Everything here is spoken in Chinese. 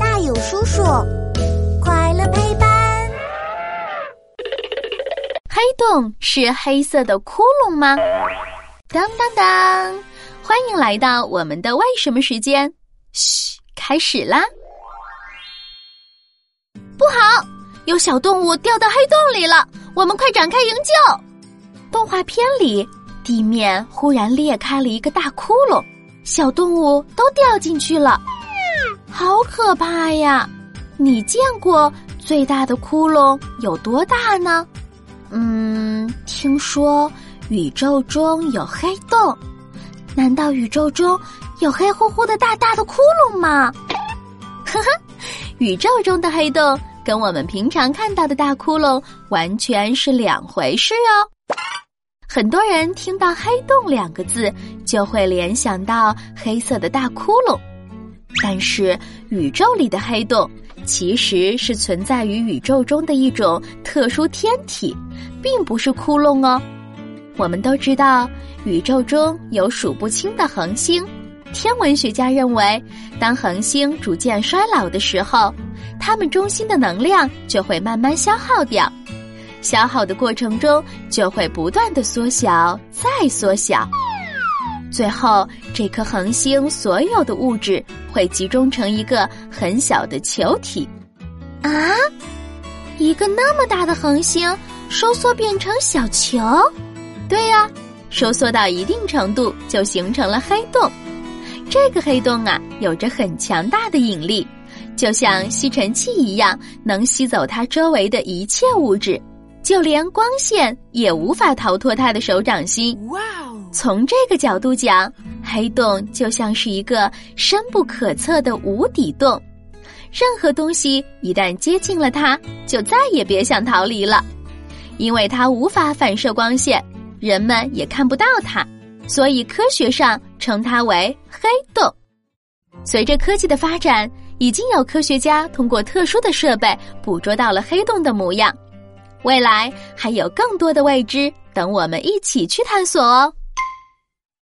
大有叔叔，快乐陪伴。黑洞是黑色的窟窿吗？当当当！欢迎来到我们的为什么时间。嘘，开始啦！不好，有小动物掉到黑洞里了，我们快展开营救！动画片里，地面忽然裂开了一个大窟窿，小动物都掉进去了，好可怕呀！你见过最大的窟窿有多大呢？嗯，听说宇宙中有黑洞，难道宇宙中有黑乎乎的大大的窟窿吗？呵呵，宇宙中的黑洞跟我们平常看到的大窟窿完全是两回事哦。很多人听到“黑洞”两个字，就会联想到黑色的大窟窿。但是，宇宙里的黑洞其实是存在于宇宙中的一种特殊天体，并不是窟窿哦。我们都知道，宇宙中有数不清的恒星。天文学家认为，当恒星逐渐衰老的时候，它们中心的能量就会慢慢消耗掉。消耗的过程中，就会不断的缩小，再缩小，最后这颗恒星所有的物质会集中成一个很小的球体。啊，一个那么大的恒星收缩变成小球？对呀，收缩到一定程度就形成了黑洞。这个黑洞啊，有着很强大的引力，就像吸尘器一样，能吸走它周围的一切物质。就连光线也无法逃脱它的手掌心。哇哦！从这个角度讲，黑洞就像是一个深不可测的无底洞，任何东西一旦接近了它，就再也别想逃离了，因为它无法反射光线，人们也看不到它，所以科学上称它为黑洞。随着科技的发展，已经有科学家通过特殊的设备捕捉到了黑洞的模样。未来还有更多的未知等我们一起去探索哦。